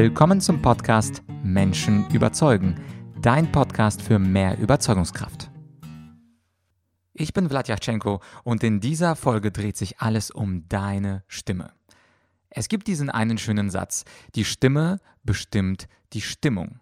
Willkommen zum Podcast Menschen überzeugen, dein Podcast für mehr Überzeugungskraft. Ich bin Vladyachenko und in dieser Folge dreht sich alles um deine Stimme. Es gibt diesen einen schönen Satz, die Stimme bestimmt die Stimmung.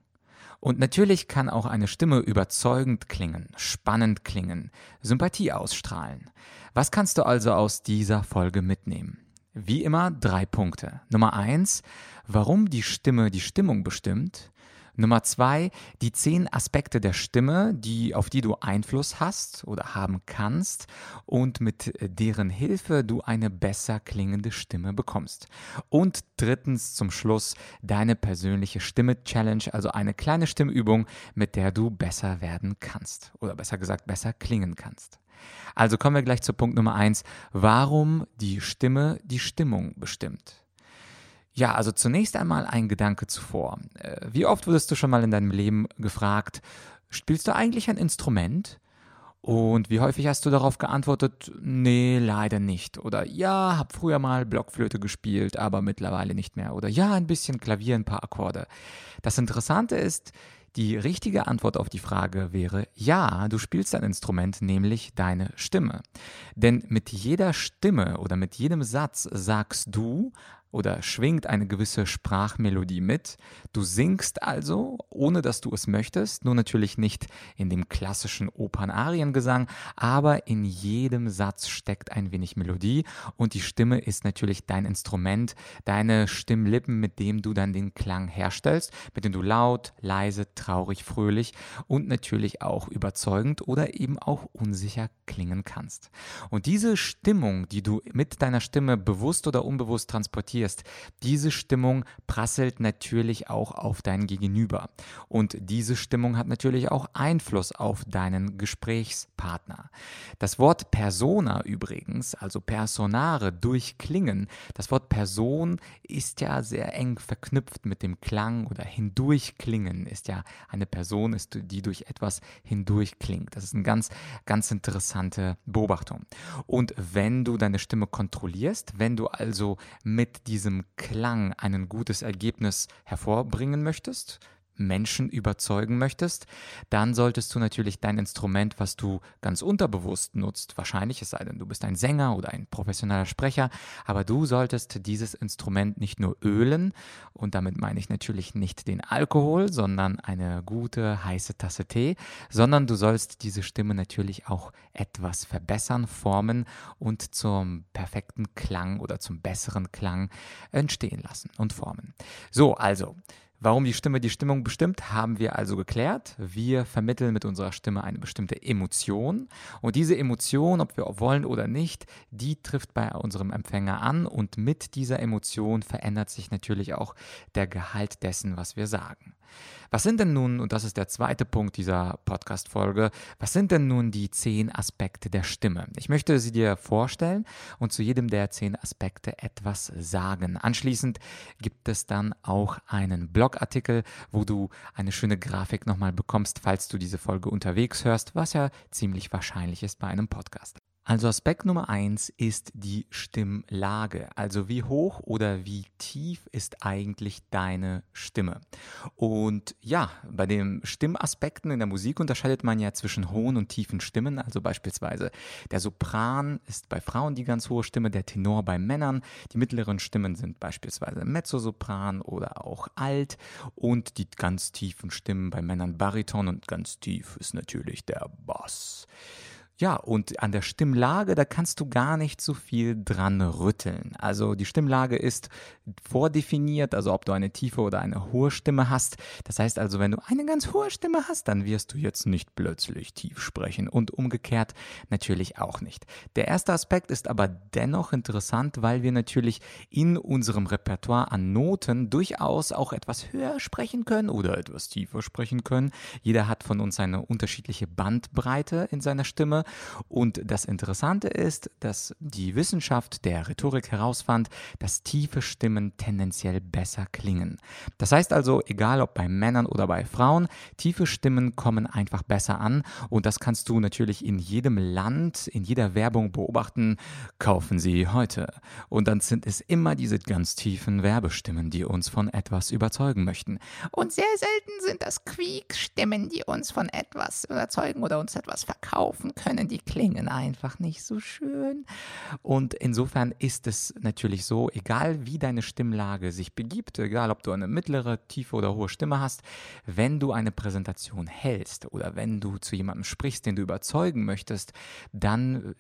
Und natürlich kann auch eine Stimme überzeugend klingen, spannend klingen, Sympathie ausstrahlen. Was kannst du also aus dieser Folge mitnehmen? Wie immer drei Punkte. Nummer eins, warum die Stimme die Stimmung bestimmt. Nummer zwei, die zehn Aspekte der Stimme, die, auf die du Einfluss hast oder haben kannst und mit deren Hilfe du eine besser klingende Stimme bekommst. Und drittens zum Schluss deine persönliche Stimme-Challenge, also eine kleine Stimmübung, mit der du besser werden kannst oder besser gesagt besser klingen kannst. Also kommen wir gleich zu Punkt Nummer eins, warum die Stimme die Stimmung bestimmt. Ja, also zunächst einmal ein Gedanke zuvor. Äh, wie oft wurdest du schon mal in deinem Leben gefragt, spielst du eigentlich ein Instrument? Und wie häufig hast du darauf geantwortet, nee, leider nicht. Oder ja, hab früher mal Blockflöte gespielt, aber mittlerweile nicht mehr. Oder ja, ein bisschen Klavier, ein paar Akkorde. Das Interessante ist, die richtige Antwort auf die Frage wäre ja, du spielst ein Instrument, nämlich deine Stimme. Denn mit jeder Stimme oder mit jedem Satz sagst du oder schwingt eine gewisse Sprachmelodie mit. Du singst also, ohne dass du es möchtest, nur natürlich nicht in dem klassischen Opernariengesang, aber in jedem Satz steckt ein wenig Melodie und die Stimme ist natürlich dein Instrument, deine Stimmlippen, mit dem du dann den Klang herstellst, mit dem du laut, leise, traurig, fröhlich und natürlich auch überzeugend oder eben auch unsicher klingen kannst. Und diese Stimmung, die du mit deiner Stimme bewusst oder unbewusst transportierst, reagierst. Diese Stimmung prasselt natürlich auch auf dein Gegenüber. Und diese Stimmung hat natürlich auch Einfluss auf deinen Gesprächspartner. Das Wort Persona übrigens, also Personare, durchklingen, das Wort Person ist ja sehr eng verknüpft mit dem Klang oder hindurchklingen ist ja eine Person, ist, die durch etwas hindurchklingt. Das ist eine ganz, ganz interessante Beobachtung. Und wenn du deine Stimme kontrollierst, wenn du also mit diesem Klang ein gutes Ergebnis hervorbringen möchtest, Menschen überzeugen möchtest, dann solltest du natürlich dein Instrument, was du ganz unterbewusst nutzt, wahrscheinlich, es sei denn, du bist ein Sänger oder ein professioneller Sprecher, aber du solltest dieses Instrument nicht nur ölen, und damit meine ich natürlich nicht den Alkohol, sondern eine gute heiße Tasse Tee, sondern du sollst diese Stimme natürlich auch etwas verbessern, formen und zum perfekten Klang oder zum besseren Klang entstehen lassen und formen. So, also, Warum die Stimme die Stimmung bestimmt, haben wir also geklärt. Wir vermitteln mit unserer Stimme eine bestimmte Emotion und diese Emotion, ob wir wollen oder nicht, die trifft bei unserem Empfänger an und mit dieser Emotion verändert sich natürlich auch der Gehalt dessen, was wir sagen. Was sind denn nun, und das ist der zweite Punkt dieser Podcast-Folge, was sind denn nun die zehn Aspekte der Stimme? Ich möchte sie dir vorstellen und zu jedem der zehn Aspekte etwas sagen. Anschließend gibt es dann auch einen Blogartikel, wo du eine schöne Grafik nochmal bekommst, falls du diese Folge unterwegs hörst, was ja ziemlich wahrscheinlich ist bei einem Podcast. Also Aspekt Nummer eins ist die Stimmlage. Also wie hoch oder wie tief ist eigentlich deine Stimme? Und ja, bei den Stimmaspekten in der Musik unterscheidet man ja zwischen hohen und tiefen Stimmen. Also beispielsweise der Sopran ist bei Frauen die ganz hohe Stimme, der Tenor bei Männern. Die mittleren Stimmen sind beispielsweise Mezzosopran oder auch Alt. Und die ganz tiefen Stimmen bei Männern Bariton und ganz tief ist natürlich der Bass. Ja, und an der Stimmlage, da kannst du gar nicht so viel dran rütteln. Also die Stimmlage ist vordefiniert, also ob du eine tiefe oder eine hohe Stimme hast. Das heißt also, wenn du eine ganz hohe Stimme hast, dann wirst du jetzt nicht plötzlich tief sprechen und umgekehrt natürlich auch nicht. Der erste Aspekt ist aber dennoch interessant, weil wir natürlich in unserem Repertoire an Noten durchaus auch etwas höher sprechen können oder etwas tiefer sprechen können. Jeder hat von uns eine unterschiedliche Bandbreite in seiner Stimme Und das Interessante ist, dass die Wissenschaft der Rhetorik herausfand, dass tiefe Stimmen tendenziell besser klingen. Das heißt also, egal ob bei Männern oder bei Frauen, tiefe Stimmen kommen einfach besser an und das kannst du natürlich in jedem Land, in jeder Werbung beobachten. Kaufen Sie heute. Und dann sind es immer diese ganz tiefen Werbestimmen, die uns von etwas überzeugen möchten. Und sehr selten sind das Quiek-Stimmen, die uns von etwas überzeugen oder uns etwas verkaufen können. Die klingen einfach nicht so schön. Und insofern ist es natürlich so, egal wie deine Stimmlage sich begibt, egal ob du eine mittlere, tiefe oder hohe Stimme hast, wenn du eine Präsentation hältst oder wenn du zu jemandem sprichst, den du überzeugen möchtest, dann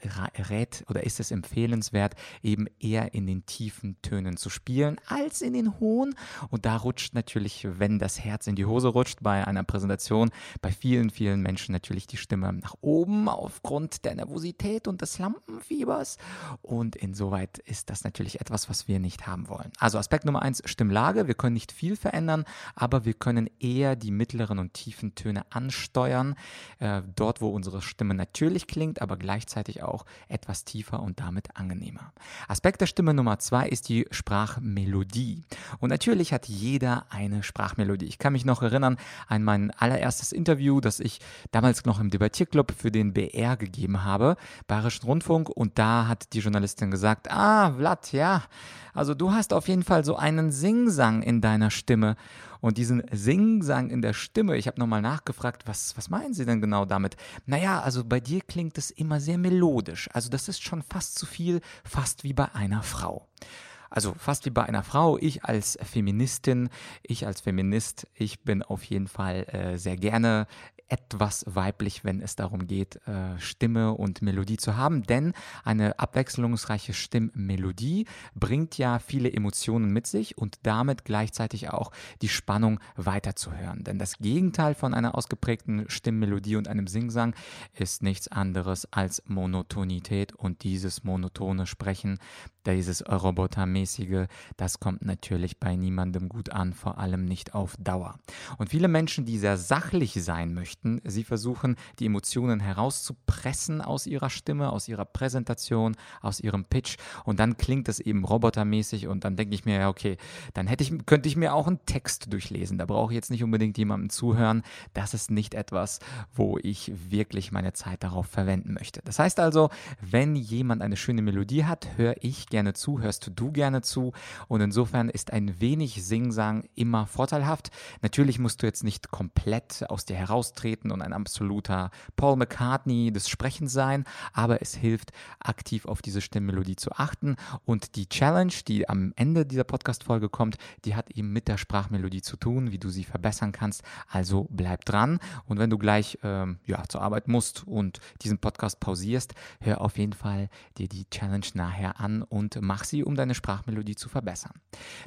rät oder ist es empfehlenswert, eben eher in den tiefen Tönen zu spielen als in den hohen. Und da rutscht natürlich, wenn das Herz in die Hose rutscht bei einer Präsentation, bei vielen, vielen Menschen natürlich die Stimme nach oben aufgrund der Nervosität und des Lampenfiebers. Und insoweit ist das natürlich etwas, was wir nicht haben wollen. Also Aspekt Nummer eins, Stimmlage. Wir können nicht viel verändern, aber wir können eher die mittleren und tiefen Töne ansteuern, äh, dort, wo unsere Stimme natürlich klingt, aber gleichzeitig auch etwas tiefer und damit angenehmer. Aspekt der Stimme Nummer zwei ist die Sprachmelodie. Und natürlich hat jeder eine Sprachmelodie. Ich kann mich noch erinnern an mein allererstes Interview, das ich damals noch im Debattierclub für den BR gegeben habe, Bayerischen Rundfunk. Und da hat die Journalistin gesagt, ah, Vlad, ja, also du hast auf jeden Fall so einen Singsang in deiner Stimme. Und diesen Singsang in der Stimme, ich habe nochmal nachgefragt, was, was meinen Sie denn genau damit? Naja, also bei dir klingt es immer sehr melodisch. Also das ist schon fast zu viel, fast wie bei einer Frau. Also fast wie bei einer Frau. Ich als Feministin, ich als Feminist, ich bin auf jeden Fall äh, sehr gerne etwas weiblich, wenn es darum geht, äh, Stimme und Melodie zu haben. Denn eine abwechslungsreiche Stimmmelodie bringt ja viele Emotionen mit sich und damit gleichzeitig auch die Spannung weiterzuhören. Denn das Gegenteil von einer ausgeprägten Stimmmelodie und einem Singsang ist nichts anderes als Monotonität und dieses monotone Sprechen, dieses Robotermäßige, das kommt natürlich bei niemandem gut an, vor allem nicht auf Dauer. Und viele Menschen, die sehr sachlich sein möchten. Sie versuchen, die Emotionen herauszupressen aus ihrer Stimme, aus ihrer Präsentation, aus ihrem Pitch und dann klingt es eben robotermäßig und dann denke ich mir, ja, okay, dann hätte ich, könnte ich mir auch einen Text durchlesen. Da brauche ich jetzt nicht unbedingt jemandem zuhören. Das ist nicht etwas, wo ich wirklich meine Zeit darauf verwenden möchte. Das heißt also, wenn jemand eine schöne Melodie hat, höre ich gerne zu, hörst du gerne zu und insofern ist ein wenig Singsang immer vorteilhaft. Natürlich musst du jetzt nicht komplett aus dir heraustreten und ein absoluter Paul McCartney des Sprechens sein, aber es hilft, aktiv auf diese Stimmmelodie zu achten. Und die Challenge, die am Ende dieser Podcast-Folge kommt, die hat eben mit der Sprachmelodie zu tun, wie du sie verbessern kannst. Also bleib dran. Und wenn du gleich ähm, ja, zur Arbeit musst und diesen Podcast pausierst, hör auf jeden Fall dir die Challenge nachher an und mach sie, um deine Sprachmelodie zu verbessern.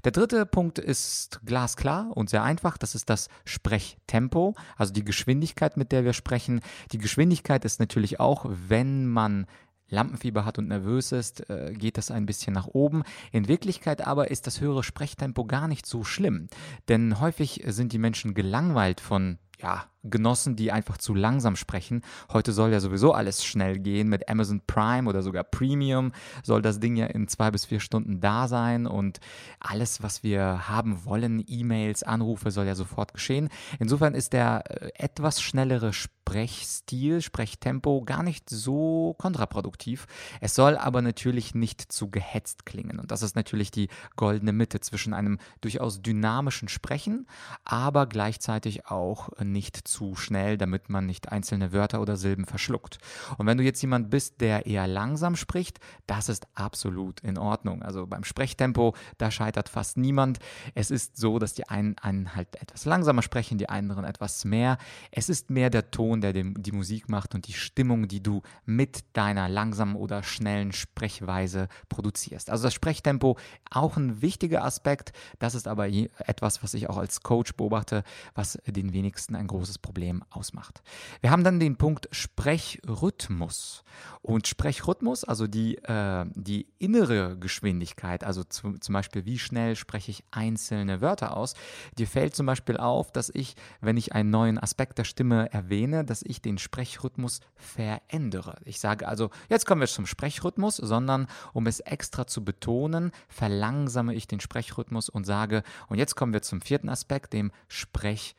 Der dritte Punkt ist glasklar und sehr einfach. Das ist das Sprechtempo, also die Geschwindigkeit Geschwindigkeit, mit der wir sprechen. Die Geschwindigkeit ist natürlich auch, wenn man Lampenfieber hat und nervös ist, äh, geht das ein bisschen nach oben. In Wirklichkeit aber ist das höhere Sprechtempo gar nicht so schlimm, denn häufig sind die Menschen gelangweilt von ja, Genossen, die einfach zu langsam sprechen. Heute soll ja sowieso alles schnell gehen. Mit Amazon Prime oder sogar Premium soll das Ding ja in zwei bis vier Stunden da sein und alles, was wir haben wollen, E-Mails, Anrufe, soll ja sofort geschehen. Insofern ist der äh, etwas schnellere Sprechstil, Sprechtempo gar nicht so kontraproduktiv. Es soll aber natürlich nicht zu gehetzt klingen. Und das ist natürlich die goldene Mitte zwischen einem durchaus dynamischen Sprechen, aber gleichzeitig auch nicht zu schnell, damit man nicht einzelne Wörter oder Silben verschluckt. Und wenn du jetzt jemand bist, der eher langsam spricht, das ist absolut in Ordnung. Also beim Sprechtempo, da scheitert fast niemand. Es ist so, dass die einen, einen halt etwas langsamer sprechen, die anderen etwas mehr. Es ist mehr der Ton, der dem, die Musik macht und die Stimmung, die du mit deiner langsamen oder schnellen Sprechweise produzierst. Also das Sprechtempo auch ein wichtiger Aspekt. Das ist aber etwas, was ich auch als Coach beobachte, was den wenigsten ein großes Problem ausmacht. Wir haben dann den Punkt Sprechrhythmus. Und Sprechrhythmus, also die, äh, die innere Geschwindigkeit, also zu, zum Beispiel, wie schnell spreche ich einzelne Wörter aus, dir fällt zum Beispiel auf, dass ich, wenn ich einen neuen Aspekt der Stimme erwähne, dass ich den Sprechrhythmus verändere. Ich sage also, jetzt kommen wir zum Sprechrhythmus, sondern um es extra zu betonen, verlangsame ich den Sprechrhythmus und sage, und jetzt kommen wir zum vierten Aspekt, dem Sprechrhythmus.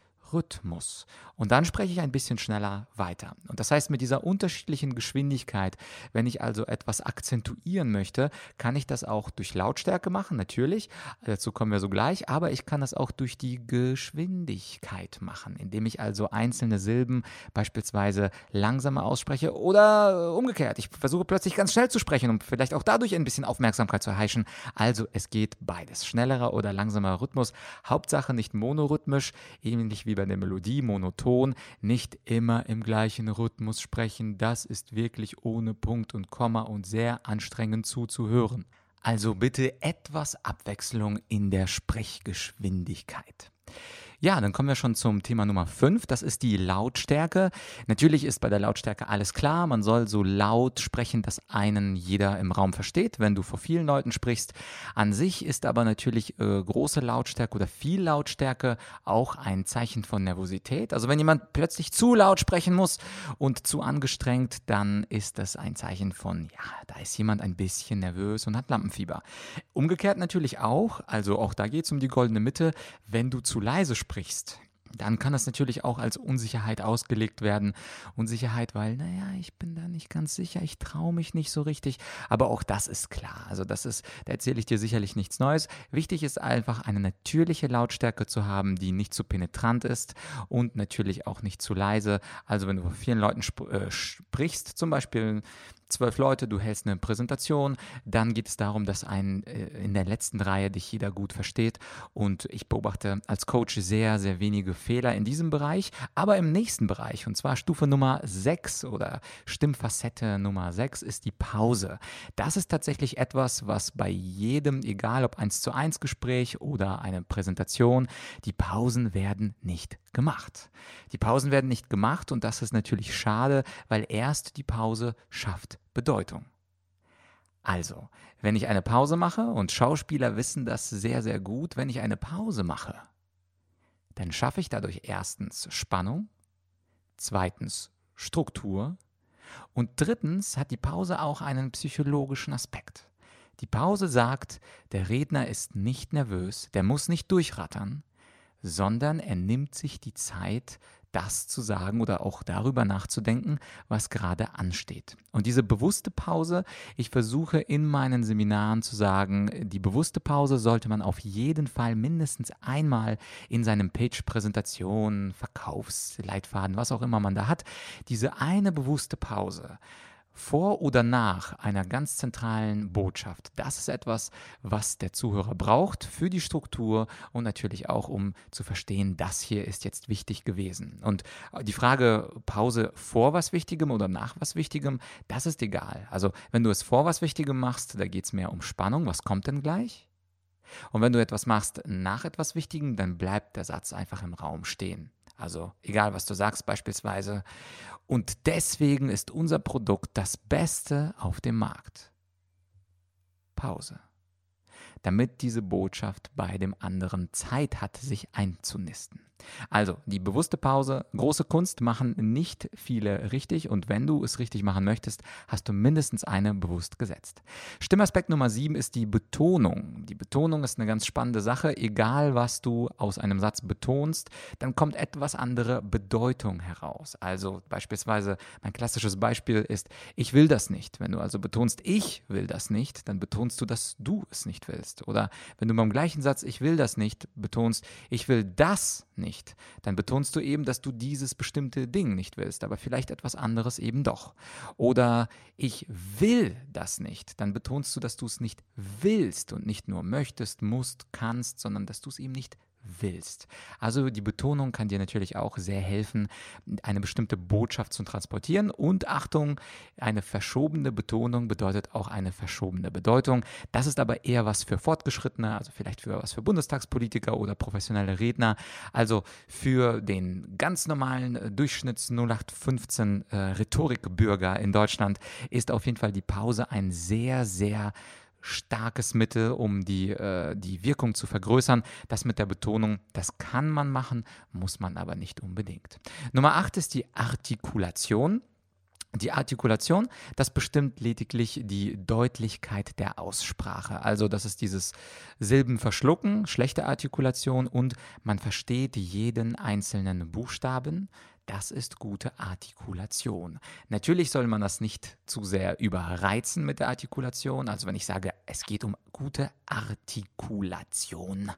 Und dann spreche ich ein bisschen schneller weiter. Und das heißt, mit dieser unterschiedlichen Geschwindigkeit, wenn ich also etwas akzentuieren möchte, kann ich das auch durch Lautstärke machen, natürlich. Dazu kommen wir so gleich. Aber ich kann das auch durch die Geschwindigkeit machen, indem ich also einzelne Silben beispielsweise langsamer ausspreche oder umgekehrt. Ich versuche plötzlich ganz schnell zu sprechen, um vielleicht auch dadurch ein bisschen Aufmerksamkeit zu erheischen. Also es geht beides. Schnellerer oder langsamer Rhythmus. Hauptsache nicht monorhythmisch, ähnlich wie bei der Melodie, monoton Ton nicht immer im gleichen Rhythmus sprechen. Das ist wirklich ohne Punkt und Komma und sehr anstrengend zuzuhören. Also bitte etwas Abwechslung in der Sprechgeschwindigkeit. Ja, dann kommen wir schon zum Thema Nummer 5. Das ist die Lautstärke. Natürlich ist bei der Lautstärke alles klar. Man soll so laut sprechen, dass einen jeder im Raum versteht, wenn du vor vielen Leuten sprichst. An sich ist aber natürlich äh, große Lautstärke oder viel Lautstärke auch ein Zeichen von Nervosität. Also wenn jemand plötzlich zu laut sprechen muss und zu angestrengt, dann ist das ein Zeichen von, ja, da ist jemand ein bisschen nervös und hat Lampenfieber. Umgekehrt natürlich auch, also auch da geht es um die goldene Mitte, wenn du zu leise sprichst sprichst, dann kann das natürlich auch als Unsicherheit ausgelegt werden. Unsicherheit, weil, naja, ich bin da nicht ganz sicher, ich traue mich nicht so richtig. Aber auch das ist klar. Also das ist, da erzähle ich dir sicherlich nichts Neues. Wichtig ist einfach, eine natürliche Lautstärke zu haben, die nicht zu penetrant ist und natürlich auch nicht zu leise. Also wenn du vor vielen Leuten sp äh, sprichst, zum Beispiel zwölf Leute, du hältst eine Präsentation, dann geht es darum, dass ein äh, in der letzten Reihe dich jeder gut versteht und ich beobachte als Coach sehr, sehr wenige Fehler in diesem Bereich, aber im nächsten Bereich und zwar Stufe Nummer 6 oder Stimmfacette Nummer 6 ist die Pause. Das ist tatsächlich etwas, was bei jedem, egal ob 1 zu 1 Gespräch oder eine Präsentation, die Pausen werden nicht gemacht. Die Pausen werden nicht gemacht und das ist natürlich schade, weil erst die Pause schafft Bedeutung. Also, wenn ich eine Pause mache, und Schauspieler wissen das sehr, sehr gut, wenn ich eine Pause mache, dann schaffe ich dadurch erstens Spannung, zweitens Struktur und drittens hat die Pause auch einen psychologischen Aspekt. Die Pause sagt, der Redner ist nicht nervös, der muss nicht durchrattern, sondern er nimmt sich die Zeit, das zu sagen oder auch darüber nachzudenken, was gerade ansteht. Und diese bewusste Pause, ich versuche in meinen Seminaren zu sagen, die bewusste Pause sollte man auf jeden Fall mindestens einmal in seinem Page-Präsentation, Verkaufsleitfaden, was auch immer man da hat, diese eine bewusste Pause vor oder nach einer ganz zentralen Botschaft. Das ist etwas, was der Zuhörer braucht für die Struktur und natürlich auch, um zu verstehen, das hier ist jetzt wichtig gewesen. Und die Frage Pause vor was Wichtigem oder nach was Wichtigem, das ist egal. Also wenn du es vor was Wichtigem machst, da geht es mehr um Spannung. Was kommt denn gleich? Und wenn du etwas machst nach etwas Wichtigem, dann bleibt der Satz einfach im Raum stehen. Also egal, was du sagst beispielsweise. Und deswegen ist unser Produkt das Beste auf dem Markt. Pause. Damit diese Botschaft bei dem anderen Zeit hat, sich einzunisten. Also, die bewusste Pause, große Kunst machen nicht viele richtig und wenn du es richtig machen möchtest, hast du mindestens eine bewusst gesetzt. Stimmaspekt Nummer 7 ist die Betonung. Die Betonung ist eine ganz spannende Sache. Egal, was du aus einem Satz betonst, dann kommt etwas andere Bedeutung heraus. Also beispielsweise, mein klassisches Beispiel ist, ich will das nicht. Wenn du also betonst, ich will das nicht, dann betonst du, dass du es nicht willst. Oder wenn du beim gleichen Satz, ich will das nicht, betonst, ich will das nicht nicht, dann betonst du eben, dass du dieses bestimmte Ding nicht willst, aber vielleicht etwas anderes eben doch. Oder ich will das nicht, dann betonst du, dass du es nicht willst und nicht nur möchtest, musst, kannst, sondern dass du es eben nicht willst. Also die Betonung kann dir natürlich auch sehr helfen, eine bestimmte Botschaft zu transportieren. Und Achtung, eine verschobene Betonung bedeutet auch eine verschobene Bedeutung. Das ist aber eher was für Fortgeschrittene, also vielleicht für was für Bundestagspolitiker oder professionelle Redner. Also für den ganz normalen äh, Durchschnitts 0815 äh, Rhetorikbürger in Deutschland ist auf jeden Fall die Pause ein sehr, sehr starkes Mittel, um die, äh, die Wirkung zu vergrößern. Das mit der Betonung, das kann man machen, muss man aber nicht unbedingt. Nummer 8 ist die Artikulation. Die Artikulation, das bestimmt lediglich die Deutlichkeit der Aussprache. Also das ist dieses Silbenverschlucken, schlechte Artikulation und man versteht jeden einzelnen Buchstaben, das ist gute Artikulation. Natürlich soll man das nicht zu sehr überreizen mit der Artikulation. Also wenn ich sage, es geht um gute Artikulation,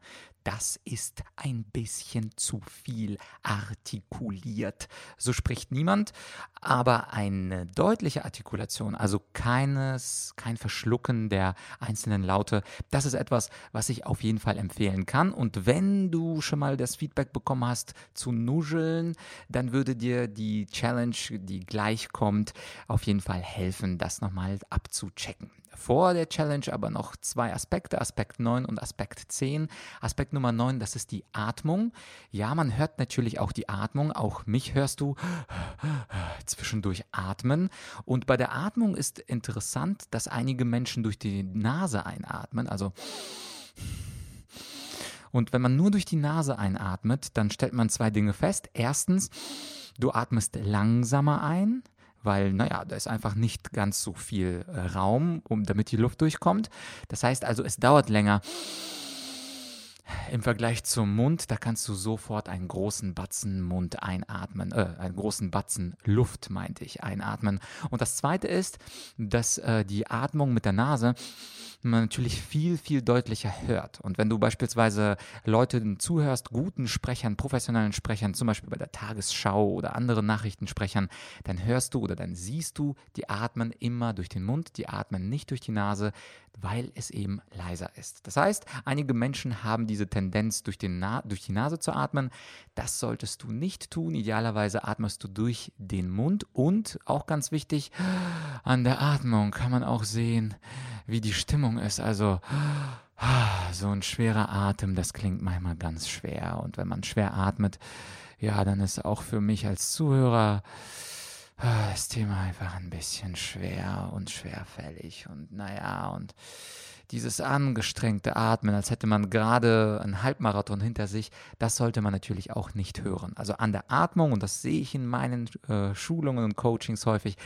das ist ein bisschen zu viel artikuliert. So spricht niemand, aber eine deutliche Artikulation, also keines, kein Verschlucken der einzelnen Laute, das ist etwas, was ich auf jeden Fall empfehlen kann. Und wenn du schon mal das Feedback bekommen hast zu nuscheln, dann würde dir die Challenge, die gleich kommt, auf jeden Fall helfen, das nochmal abzuchecken vor der Challenge aber noch zwei Aspekte, Aspekt 9 und Aspekt 10. Aspekt Nummer 9, das ist die Atmung. Ja, man hört natürlich auch die Atmung, auch mich hörst du zwischendurch atmen. Und bei der Atmung ist interessant, dass einige Menschen durch die Nase einatmen, also und wenn man nur durch die Nase einatmet, dann stellt man zwei Dinge fest. Erstens, du atmest langsamer ein, weil, naja, da ist einfach nicht ganz so viel äh, Raum, um, damit die Luft durchkommt. Das heißt also, es dauert länger. Im Vergleich zum Mund, da kannst du sofort einen großen Batzen Mund einatmen, äh, einen großen Batzen Luft, meinte ich, einatmen. Und das zweite ist, dass äh, die Atmung mit der Nase man natürlich viel, viel deutlicher hört. Und wenn du beispielsweise Leuten zuhörst, guten Sprechern, professionellen Sprechern, zum Beispiel bei der Tagesschau oder anderen Nachrichtensprechern, dann hörst du oder dann siehst du, die atmen immer durch den Mund, die atmen nicht durch die Nase, weil es eben leiser ist. Das heißt, einige Menschen haben diese Tendenz, durch, Na durch die Nase zu atmen. Das solltest du nicht tun. Idealerweise atmest du durch den Mund und auch ganz wichtig, an der Atmung kann man auch sehen, wie die Stimmung ist. Also so ein schwerer Atem, das klingt manchmal ganz schwer. Und wenn man schwer atmet, ja, dann ist auch für mich als Zuhörer das Thema einfach ein bisschen schwer und schwerfällig. Und naja, und dieses angestrengte Atmen, als hätte man gerade einen Halbmarathon hinter sich, das sollte man natürlich auch nicht hören. Also an der Atmung, und das sehe ich in meinen äh, Schulungen und Coachings häufig,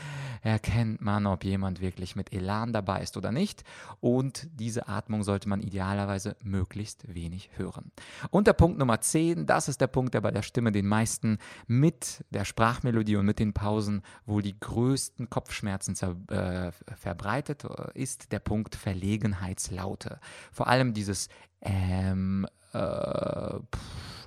erkennt man, ob jemand wirklich mit Elan dabei ist oder nicht. Und diese Atmung sollte man idealerweise möglichst wenig hören. Und der Punkt Nummer 10, das ist der Punkt, der bei der Stimme den meisten mit der Sprachmelodie und mit den Pausen wohl die größten Kopfschmerzen äh, verbreitet, äh, ist der Punkt Verlegenheit Einheitslaute. Vor allem dieses ähm, äh, pff,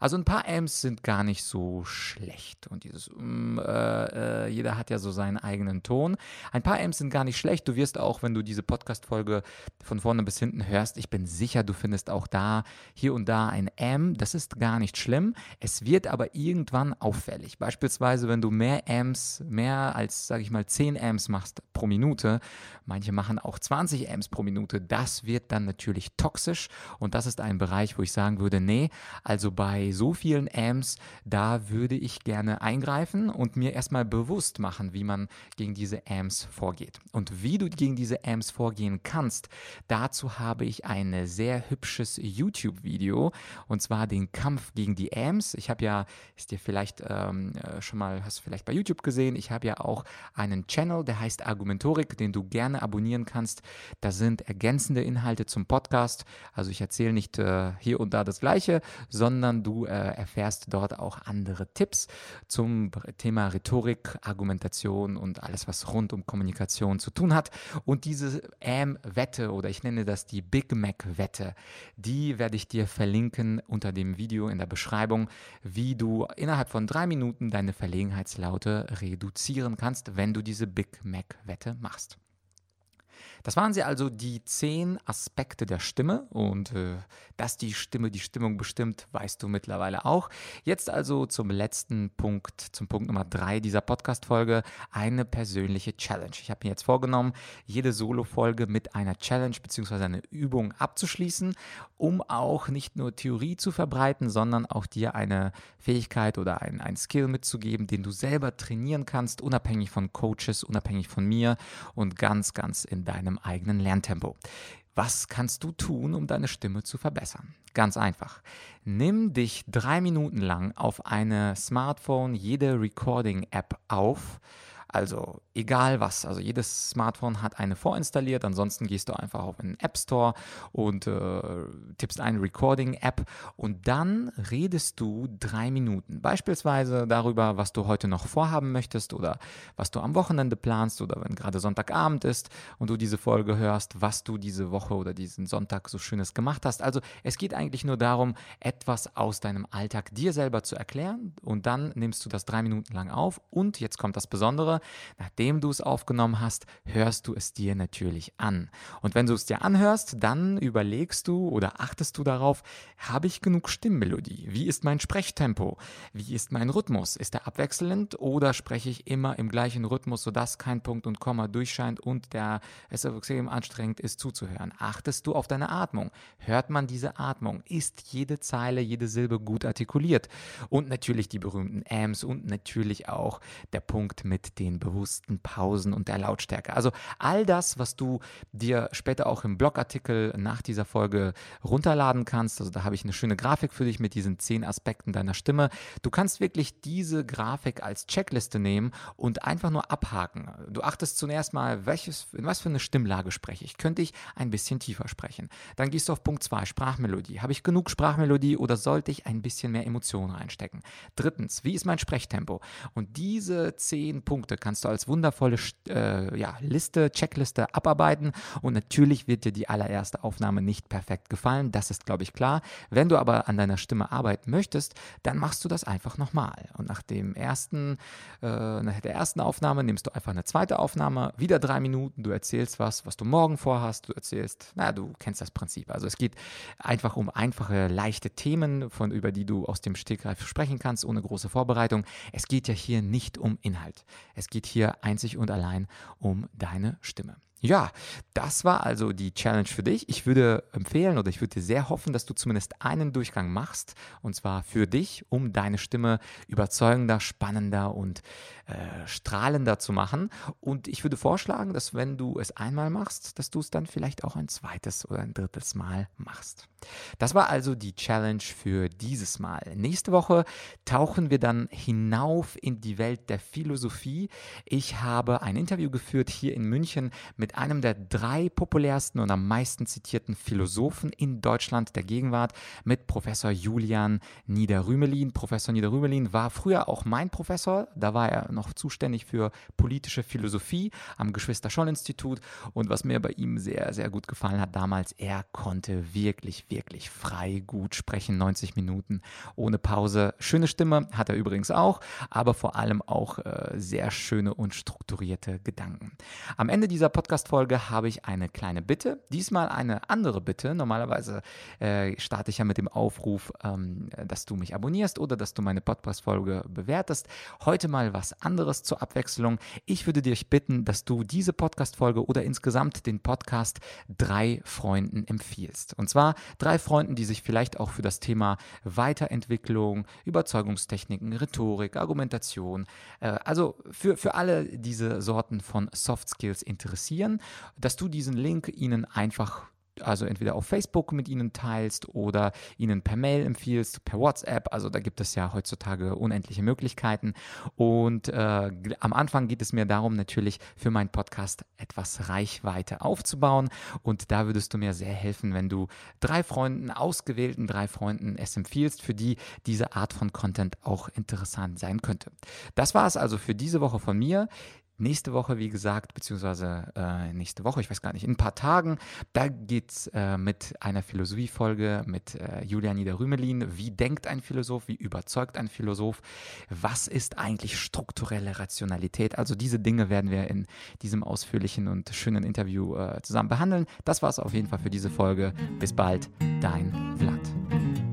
also ein paar Amps sind gar nicht so schlecht. Und dieses, mm, äh, äh, jeder hat ja so seinen eigenen Ton. Ein paar Amps sind gar nicht schlecht. Du wirst auch, wenn du diese Podcast-Folge von vorne bis hinten hörst, ich bin sicher, du findest auch da, hier und da ein Amp. Das ist gar nicht schlimm. Es wird aber irgendwann auffällig. Beispielsweise, wenn du mehr Amps, mehr als, sage ich mal, 10 Amps machst pro Minute, manche machen auch 20 Amps pro Minute, das wird dann natürlich toxisch. Und das ist ein Bereich, wo ich sagen würde, nee, also bei so vielen Amps, da würde ich gerne eingreifen und mir erstmal bewusst machen, wie man gegen diese Amps vorgeht. Und wie du gegen diese Amps vorgehen kannst, dazu habe ich ein sehr hübsches YouTube-Video und zwar den Kampf gegen die Amps. Ich habe ja, ist dir vielleicht ähm, äh, schon mal, hast du vielleicht bei YouTube gesehen, ich habe ja auch einen Channel, der heißt Argumentorik, den du gerne abonnieren kannst. Da sind ergänzende Inhalte zum Podcast. Also ich erzähle nicht äh, hier und da das Gleiche, sondern du äh, erfährst dort auch andere Tipps zum Thema Rhetorik, Argumentation und alles, was rund um Kommunikation zu tun hat. Und diese AM-Wette oder ich nenne das die Big Mac-Wette, die werde ich dir verlinken unter dem Video in der Beschreibung, wie du innerhalb von drei Minuten deine Verlegenheitslaute reduzieren kannst, wenn du diese Big Mac-Wette machst. Das waren sie also die zehn Aspekte der Stimme und äh, dass die Stimme die Stimmung bestimmt, weißt du mittlerweile auch. Jetzt also zum letzten Punkt, zum Punkt Nummer drei dieser Podcast-Folge, eine persönliche Challenge. Ich habe mir jetzt vorgenommen, jede Solo-Folge mit einer Challenge bzw. einer Übung abzuschließen, um auch nicht nur Theorie zu verbreiten, sondern auch dir eine Fähigkeit oder ein, ein Skill mitzugeben, den du selber trainieren kannst, unabhängig von Coaches, unabhängig von mir und ganz, ganz in deinem eigenen Lerntempo. Was kannst du tun, um deine Stimme zu verbessern? Ganz einfach. Nimm dich drei Minuten lang auf eine Smartphone, jede Recording-App auf also egal was, also jedes Smartphone hat eine vorinstalliert, ansonsten gehst du einfach auf den App Store und äh, tippst eine Recording-App und dann redest du drei Minuten. Beispielsweise darüber, was du heute noch vorhaben möchtest oder was du am Wochenende planst oder wenn gerade Sonntagabend ist und du diese Folge hörst, was du diese Woche oder diesen Sonntag so Schönes gemacht hast. Also es geht eigentlich nur darum, etwas aus deinem Alltag dir selber zu erklären und dann nimmst du das drei Minuten lang auf und jetzt kommt das Besondere, nachdem du es aufgenommen hast, hörst du es dir natürlich an. Und wenn du es dir anhörst, dann überlegst du oder achtest du darauf, habe ich genug Stimmmelodie? Wie ist mein Sprechtempo? Wie ist mein Rhythmus? Ist er abwechselnd oder spreche ich immer im gleichen Rhythmus, sodass kein Punkt und Komma durchscheint und der es extrem anstrengend ist zuzuhören? Achtest du auf deine Atmung? Hört man diese Atmung? Ist jede Zeile, jede Silbe gut artikuliert? Und natürlich die berühmten Ams und natürlich auch der Punkt mit dem den bewussten Pausen und der Lautstärke. Also all das, was du dir später auch im Blogartikel nach dieser Folge runterladen kannst. Also da habe ich eine schöne Grafik für dich mit diesen zehn Aspekten deiner Stimme. Du kannst wirklich diese Grafik als Checkliste nehmen und einfach nur abhaken. Du achtest zunächst mal, welches, in was für eine Stimmlage spreche ich. Könnte ich ein bisschen tiefer sprechen? Dann gehst du auf Punkt 2, Sprachmelodie. Habe ich genug Sprachmelodie oder sollte ich ein bisschen mehr Emotionen reinstecken? Drittens, wie ist mein Sprechtempo? Und diese zehn Punkte Kannst du als wundervolle äh, ja, Liste, Checkliste abarbeiten. Und natürlich wird dir die allererste Aufnahme nicht perfekt gefallen. Das ist, glaube ich, klar. Wenn du aber an deiner Stimme arbeiten möchtest, dann machst du das einfach nochmal. Und nach dem ersten, äh, nach der ersten Aufnahme nimmst du einfach eine zweite Aufnahme, wieder drei Minuten. Du erzählst was, was du morgen vorhast. Du erzählst, na, du kennst das Prinzip. Also es geht einfach um einfache, leichte Themen, von über die du aus dem Stegreif sprechen kannst, ohne große Vorbereitung. Es geht ja hier nicht um Inhalt. Es geht hier einzig und allein um deine Stimme. Ja, das war also die Challenge für dich. Ich würde empfehlen oder ich würde dir sehr hoffen, dass du zumindest einen Durchgang machst und zwar für dich, um deine Stimme überzeugender, spannender und äh, strahlender zu machen. Und ich würde vorschlagen, dass wenn du es einmal machst, dass du es dann vielleicht auch ein zweites oder ein drittes Mal machst. Das war also die Challenge für dieses Mal. Nächste Woche tauchen wir dann hinauf in die Welt der Philosophie. Ich habe ein Interview geführt hier in München mit einem der drei populärsten und am meisten zitierten Philosophen in Deutschland der Gegenwart, mit Professor Julian Niederrümelin. Professor Niederrümelin war früher auch mein Professor, da war er noch zuständig für politische Philosophie am Geschwister-Scholl-Institut und was mir bei ihm sehr, sehr gut gefallen hat damals, er konnte wirklich, wirklich frei gut sprechen, 90 Minuten ohne Pause. Schöne Stimme hat er übrigens auch, aber vor allem auch äh, sehr schöne und strukturierte Gedanken. Am Ende dieser Podcast Podcast-Folge habe ich eine kleine Bitte. Diesmal eine andere Bitte. Normalerweise äh, starte ich ja mit dem Aufruf, ähm, dass du mich abonnierst oder dass du meine Podcast-Folge bewertest. Heute mal was anderes zur Abwechslung. Ich würde dich bitten, dass du diese Podcast-Folge oder insgesamt den Podcast drei Freunden empfiehlst. Und zwar drei Freunden, die sich vielleicht auch für das Thema Weiterentwicklung, Überzeugungstechniken, Rhetorik, Argumentation, äh, also für, für alle diese Sorten von Soft Skills interessieren dass du diesen Link ihnen einfach also entweder auf Facebook mit ihnen teilst oder ihnen per Mail empfiehlst, per WhatsApp. Also da gibt es ja heutzutage unendliche Möglichkeiten. Und äh, am Anfang geht es mir darum, natürlich für meinen Podcast etwas Reichweite aufzubauen. Und da würdest du mir sehr helfen, wenn du drei Freunden, ausgewählten drei Freunden es empfiehlst, für die diese Art von Content auch interessant sein könnte. Das war es also für diese Woche von mir. Nächste Woche, wie gesagt, beziehungsweise äh, nächste Woche, ich weiß gar nicht, in ein paar Tagen, da geht es äh, mit einer Philosophiefolge mit äh, Julia Niederrümelin. Wie denkt ein Philosoph? Wie überzeugt ein Philosoph? Was ist eigentlich strukturelle Rationalität? Also diese Dinge werden wir in diesem ausführlichen und schönen Interview äh, zusammen behandeln. Das war es auf jeden Fall für diese Folge. Bis bald, dein Vlad.